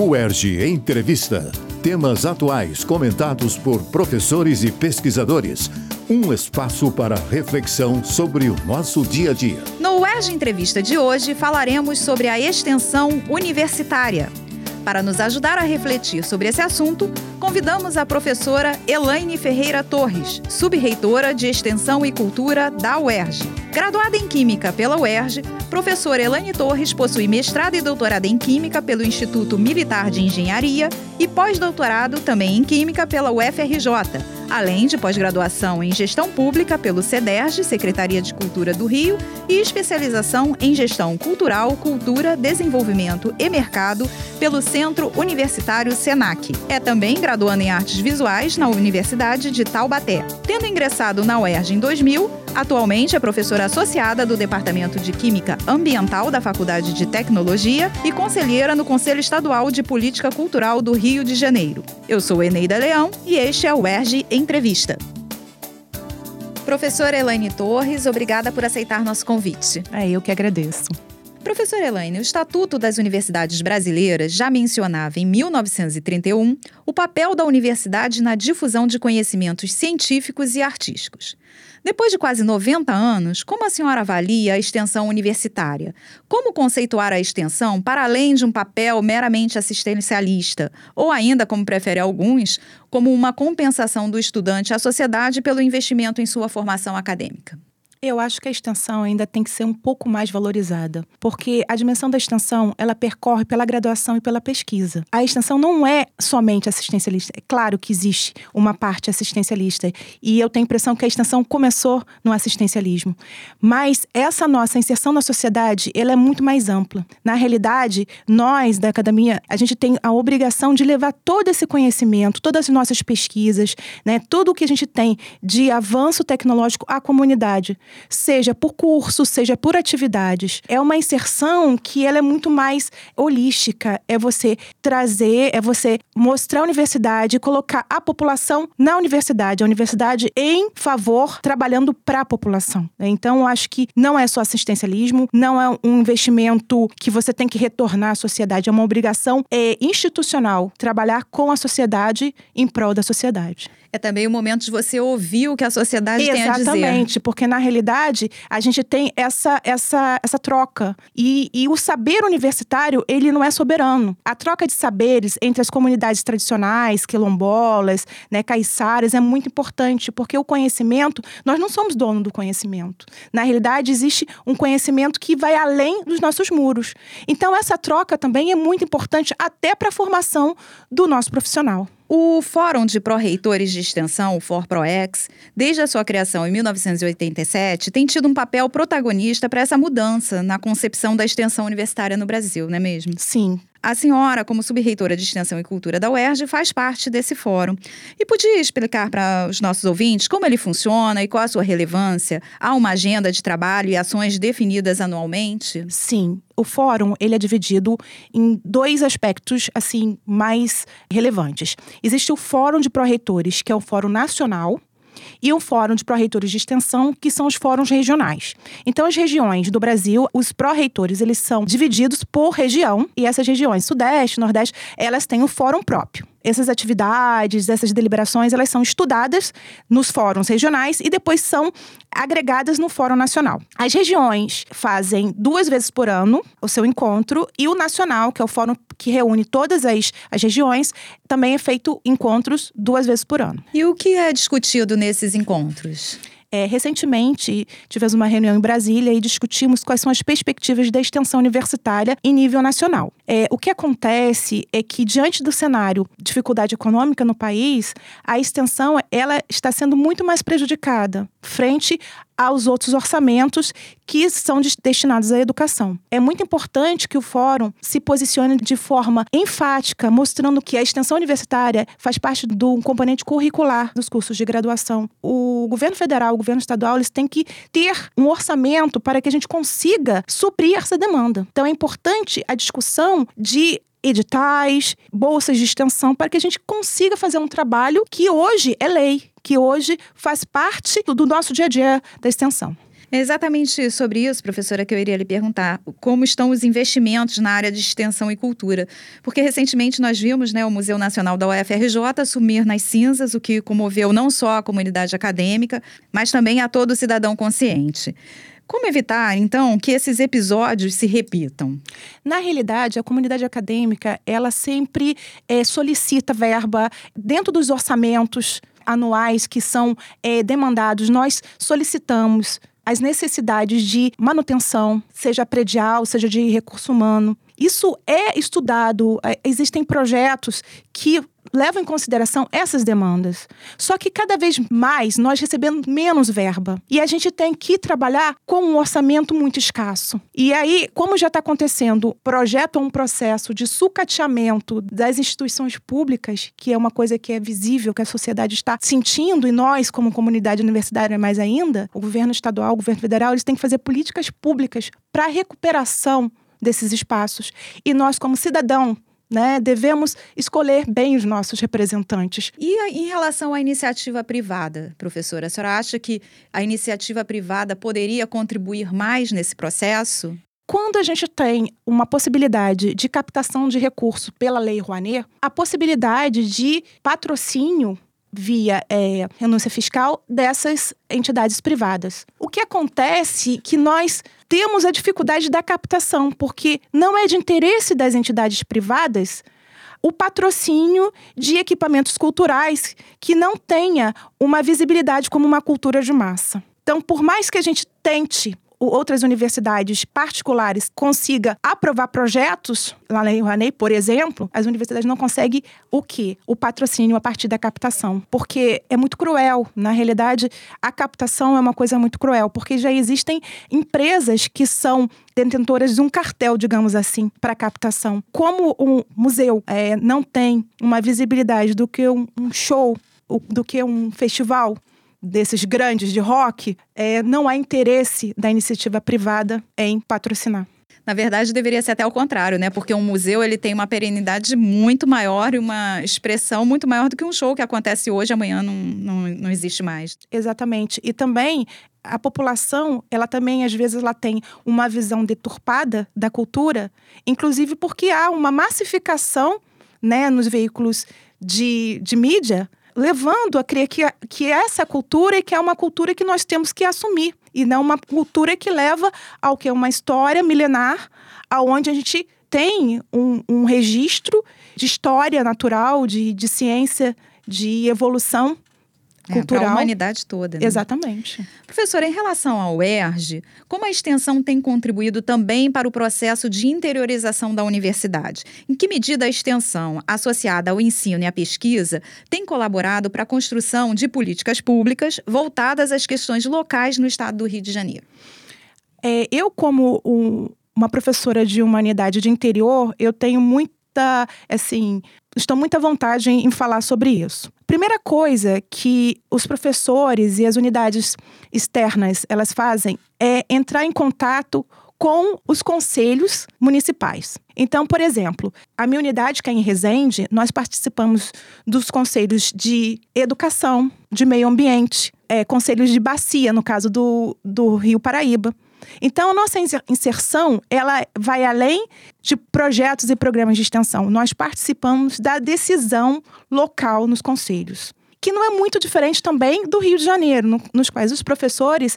UERJ Entrevista. Temas atuais comentados por professores e pesquisadores. Um espaço para reflexão sobre o nosso dia a dia. No UERJ Entrevista de hoje falaremos sobre a extensão universitária. Para nos ajudar a refletir sobre esse assunto, convidamos a professora Elaine Ferreira Torres, subreitora de Extensão e Cultura da UERJ. Graduada em Química pela UERJ, professora Elaine Torres possui mestrado e doutorado em Química pelo Instituto Militar de Engenharia e pós-doutorado também em Química pela UFRJ, além de pós-graduação em Gestão Pública pelo CEDERJ, Secretaria de Cultura do Rio, e especialização em Gestão Cultural, Cultura, Desenvolvimento e Mercado pelo Centro Universitário SENAC. É também graduando em Artes Visuais na Universidade de Taubaté. Tendo ingressado na UERJ em 2000, atualmente é professora associada do Departamento de Química Ambiental da Faculdade de Tecnologia e conselheira no Conselho Estadual de Política Cultural do Rio de Janeiro. Eu sou Eneida Leão e este é o UERJ Entrevista. Professora Elaine Torres, obrigada por aceitar nosso convite. É eu que agradeço. Professora Elaine, o Estatuto das Universidades Brasileiras já mencionava em 1931 o papel da universidade na difusão de conhecimentos científicos e artísticos. Depois de quase 90 anos, como a senhora avalia a extensão universitária? Como conceituar a extensão para além de um papel meramente assistencialista, ou ainda, como prefere alguns, como uma compensação do estudante à sociedade pelo investimento em sua formação acadêmica? Eu acho que a extensão ainda tem que ser um pouco mais valorizada, porque a dimensão da extensão, ela percorre pela graduação e pela pesquisa. A extensão não é somente assistencialista. É claro que existe uma parte assistencialista, e eu tenho a impressão que a extensão começou no assistencialismo. Mas essa nossa inserção na sociedade, ela é muito mais ampla. Na realidade, nós da academia, a gente tem a obrigação de levar todo esse conhecimento, todas as nossas pesquisas, né, tudo o que a gente tem de avanço tecnológico à comunidade seja por curso, seja por atividades. É uma inserção que ela é muito mais holística. É você trazer, é você mostrar a universidade, colocar a população na universidade, a universidade em favor, trabalhando para a população. Então, eu acho que não é só assistencialismo, não é um investimento que você tem que retornar à sociedade, é uma obrigação é, institucional trabalhar com a sociedade em prol da sociedade. É também o momento de você ouvir o que a sociedade Exatamente, tem a dizer. Exatamente, porque na realidade a gente tem essa, essa, essa troca. E, e o saber universitário, ele não é soberano. A troca de saberes entre as comunidades tradicionais, quilombolas, né, caiçaras, é muito importante, porque o conhecimento, nós não somos dono do conhecimento. Na realidade, existe um conhecimento que vai além dos nossos muros. Então, essa troca também é muito importante até para a formação do nosso profissional. O Fórum de Pró-Reitores de Extensão, o FORPROEX, desde a sua criação em 1987, tem tido um papel protagonista para essa mudança na concepção da extensão universitária no Brasil, não é mesmo? Sim. A senhora, como subreitora de Extensão e Cultura da UERJ, faz parte desse fórum. E podia explicar para os nossos ouvintes como ele funciona e qual a sua relevância? Há uma agenda de trabalho e ações definidas anualmente? Sim. O fórum ele é dividido em dois aspectos assim mais relevantes. Existe o Fórum de Pró-Reitores, que é o Fórum Nacional, e o Fórum de Pró-Reitores de Extensão, que são os fóruns regionais. Então, as regiões do Brasil, os pró-reitores, eles são divididos por região, e essas regiões, Sudeste, Nordeste, elas têm um fórum próprio essas atividades, essas deliberações, elas são estudadas nos fóruns regionais e depois são agregadas no Fórum Nacional. As regiões fazem duas vezes por ano o seu encontro e o nacional, que é o fórum que reúne todas as, as regiões, também é feito encontros duas vezes por ano. E o que é discutido nesses encontros? É, recentemente, tivemos uma reunião em Brasília e discutimos quais são as perspectivas da extensão universitária em nível nacional. É, o que acontece é que, diante do cenário de dificuldade econômica no país, a extensão ela está sendo muito mais prejudicada frente aos outros orçamentos que são destinados à educação. É muito importante que o fórum se posicione de forma enfática, mostrando que a extensão universitária faz parte do componente curricular dos cursos de graduação. O governo federal, o governo estadual, eles têm que ter um orçamento para que a gente consiga suprir essa demanda. Então é importante a discussão de editais, bolsas de extensão, para que a gente consiga fazer um trabalho que hoje é lei, que hoje faz parte do nosso dia a dia da extensão. É exatamente sobre isso, professora, que eu iria lhe perguntar. Como estão os investimentos na área de extensão e cultura? Porque recentemente nós vimos né, o Museu Nacional da UFRJ sumir nas cinzas, o que comoveu não só a comunidade acadêmica, mas também a todo cidadão consciente. Como evitar, então, que esses episódios se repitam? Na realidade, a comunidade acadêmica, ela sempre é, solicita verba dentro dos orçamentos anuais que são é, demandados. Nós solicitamos as necessidades de manutenção, seja predial, seja de recurso humano. Isso é estudado, é, existem projetos que levam em consideração essas demandas. Só que cada vez mais nós recebemos menos verba e a gente tem que trabalhar com um orçamento muito escasso. E aí, como já está acontecendo, projeto um processo de sucateamento das instituições públicas, que é uma coisa que é visível, que a sociedade está sentindo e nós, como comunidade universitária, mais ainda, o governo estadual, o governo federal, eles têm que fazer políticas públicas para recuperação desses espaços. E nós, como cidadão, né, devemos escolher bem os nossos representantes. E em relação à iniciativa privada, professora, a senhora acha que a iniciativa privada poderia contribuir mais nesse processo? Quando a gente tem uma possibilidade de captação de recurso pela Lei Rouanet, a possibilidade de patrocínio via é, renúncia fiscal dessas entidades privadas. O que acontece é que nós temos a dificuldade da captação, porque não é de interesse das entidades privadas o patrocínio de equipamentos culturais que não tenha uma visibilidade como uma cultura de massa. Então, por mais que a gente tente outras universidades particulares consiga aprovar projetos, lá na Rouanet, por exemplo, as universidades não conseguem o quê? O patrocínio a partir da captação. Porque é muito cruel. Na realidade, a captação é uma coisa muito cruel, porque já existem empresas que são detentoras de um cartel, digamos assim, para captação. Como o museu é, não tem uma visibilidade do que um, um show, do que um festival, desses grandes de rock, é, não há interesse da iniciativa privada em patrocinar. Na verdade, deveria ser até o contrário, né? Porque um museu ele tem uma perenidade muito maior e uma expressão muito maior do que um show que acontece hoje, amanhã não, não, não existe mais. Exatamente. E também a população, ela também às vezes ela tem uma visão deturpada da cultura, inclusive porque há uma massificação, né, nos veículos de, de mídia levando a crer que, que essa cultura e que é uma cultura que nós temos que assumir e não uma cultura que leva ao que é uma história milenar, aonde a gente tem um, um registro de história natural, de, de ciência, de evolução cultural. É, para a humanidade toda. Né? Exatamente. Professora, em relação ao ERJ, como a extensão tem contribuído também para o processo de interiorização da universidade? Em que medida a extensão, associada ao ensino e à pesquisa, tem colaborado para a construção de políticas públicas voltadas às questões locais no estado do Rio de Janeiro? É, eu, como um, uma professora de humanidade de interior, eu tenho muita, assim, estou muito à vontade em, em falar sobre isso. Primeira coisa que os professores e as unidades externas elas fazem é entrar em contato com os conselhos municipais. Então, por exemplo, a minha unidade, que é em Resende, nós participamos dos conselhos de educação, de meio ambiente, é, conselhos de bacia, no caso do, do Rio Paraíba. Então, a nossa inserção, ela vai além de projetos e programas de extensão. Nós participamos da decisão local nos conselhos que não é muito diferente também do Rio de Janeiro, no, nos quais os professores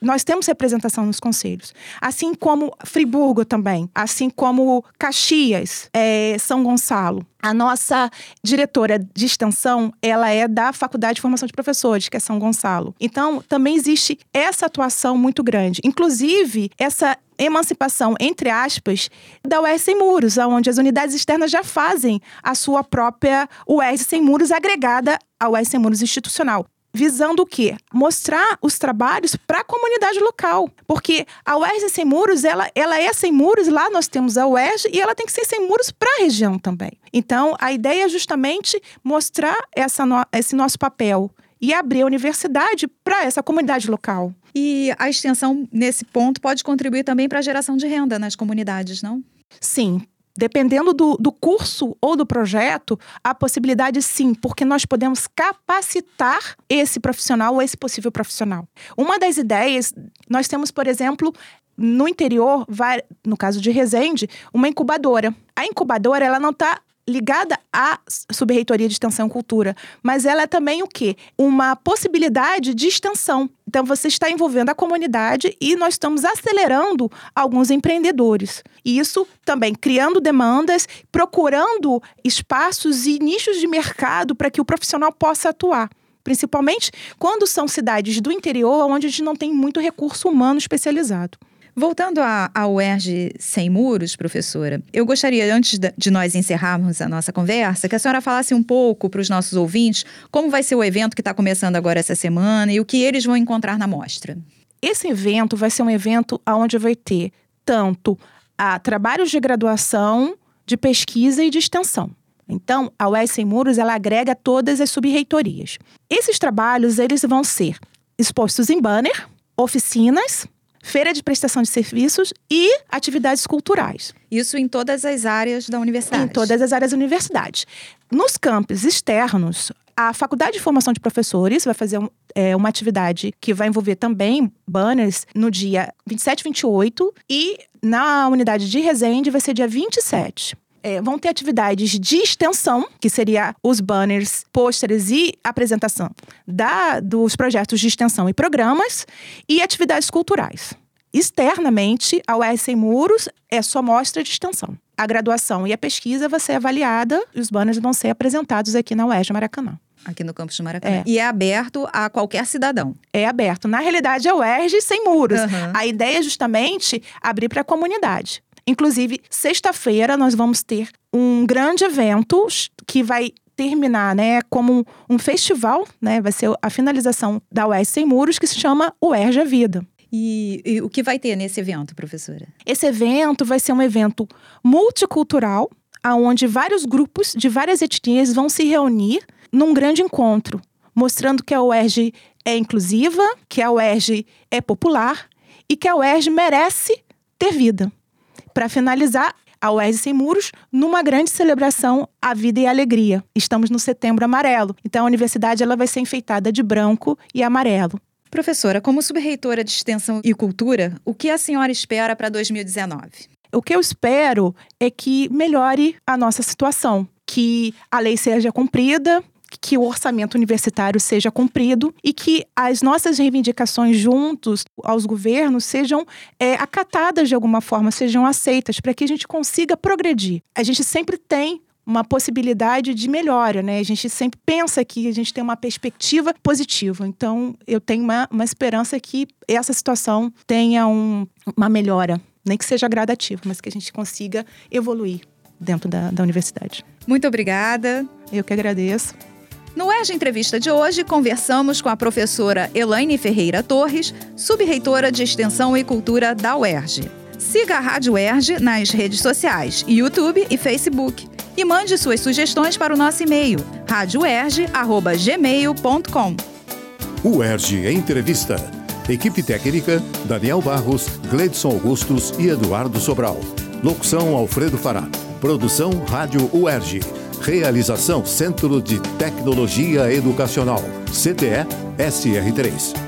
nós temos representação nos conselhos. Assim como Friburgo também, assim como Caxias, é, São Gonçalo. A nossa diretora de extensão, ela é da Faculdade de Formação de Professores, que é São Gonçalo. Então, também existe essa atuação muito grande. Inclusive, essa emancipação, entre aspas, da UERJ Sem Muros, onde as unidades externas já fazem a sua própria UERJ Sem Muros agregada ao UERJ Sem Muros institucional visando o quê? Mostrar os trabalhos para a comunidade local. Porque a UERJ Sem Muros, ela, ela é sem muros, lá nós temos a UERJ e ela tem que ser sem muros para a região também. Então, a ideia é justamente mostrar essa no, esse nosso papel e abrir a universidade para essa comunidade local. E a extensão, nesse ponto, pode contribuir também para a geração de renda nas comunidades, não? Sim, dependendo do, do curso ou do projeto, a possibilidade sim, porque nós podemos capacitar esse profissional ou esse possível profissional. Uma das ideias, nós temos, por exemplo, no interior, no caso de Resende, uma incubadora. A incubadora, ela não está ligada à Subreitoria de Extensão e Cultura, mas ela é também o quê? Uma possibilidade de extensão. Então você está envolvendo a comunidade e nós estamos acelerando alguns empreendedores. E isso também criando demandas, procurando espaços e nichos de mercado para que o profissional possa atuar principalmente quando são cidades do interior onde a gente não tem muito recurso humano especializado. Voltando ao UERJ Sem Muros, professora, eu gostaria, antes de nós encerrarmos a nossa conversa, que a senhora falasse um pouco para os nossos ouvintes como vai ser o evento que está começando agora essa semana e o que eles vão encontrar na mostra. Esse evento vai ser um evento onde vai ter tanto a trabalhos de graduação, de pesquisa e de extensão. Então, a UES Sem Muros ela agrega todas as subreitorias. Esses trabalhos eles vão ser expostos em banner, oficinas, feira de prestação de serviços e atividades culturais. Isso em todas as áreas da universidade? Em todas as áreas da universidade. Nos campos externos, a Faculdade de Formação de Professores vai fazer um, é, uma atividade que vai envolver também banners no dia 27 e 28 e na unidade de Resende vai ser dia 27. É, vão ter atividades de extensão, que seria os banners, pôsteres e apresentação da, dos projetos de extensão e programas, e atividades culturais. Externamente, a UES Sem Muros é só mostra de extensão. A graduação e a pesquisa vai ser avaliada e os banners vão ser apresentados aqui na UES Maracanã. Aqui no campus do Maracanã. É. E é aberto a qualquer cidadão. É aberto. Na realidade, é o UERJ sem muros. Uhum. A ideia é justamente abrir para a comunidade. Inclusive, sexta-feira nós vamos ter um grande evento que vai terminar, né, como um festival, né, vai ser a finalização da UES Sem Muros, que se chama UERJ Vida. E, e, o que vai ter nesse evento, professora? Esse evento vai ser um evento multicultural, onde vários grupos de várias etnias vão se reunir num grande encontro, mostrando que a UERJ é inclusiva, que a UERJ é popular e que a UERJ merece ter vida para finalizar, a UERJ Sem Muros numa grande celebração à vida e à alegria. Estamos no Setembro Amarelo, então a universidade ela vai ser enfeitada de branco e amarelo. Professora, como subreitora de Extensão e Cultura, o que a senhora espera para 2019? O que eu espero é que melhore a nossa situação, que a lei seja cumprida, que o orçamento universitário seja cumprido e que as nossas reivindicações juntos aos governos sejam é, acatadas de alguma forma, sejam aceitas, para que a gente consiga progredir. A gente sempre tem uma possibilidade de melhora, né? A gente sempre pensa que a gente tem uma perspectiva positiva. Então, eu tenho uma, uma esperança que essa situação tenha um, uma melhora, nem que seja gradativa, mas que a gente consiga evoluir dentro da, da universidade. Muito obrigada. Eu que agradeço. No ERG Entrevista de hoje, conversamos com a professora Elaine Ferreira Torres, subreitora de Extensão e Cultura da UERJ. Siga a Rádio ERG nas redes sociais, YouTube e Facebook. E mande suas sugestões para o nosso e-mail, radioerge.gmail.com. UERJ Entrevista. Equipe técnica, Daniel Barros, Gleidson Augustos e Eduardo Sobral. Locução, Alfredo Fará. Produção, Rádio UERJ. Realização Centro de Tecnologia Educacional, CTE SR3.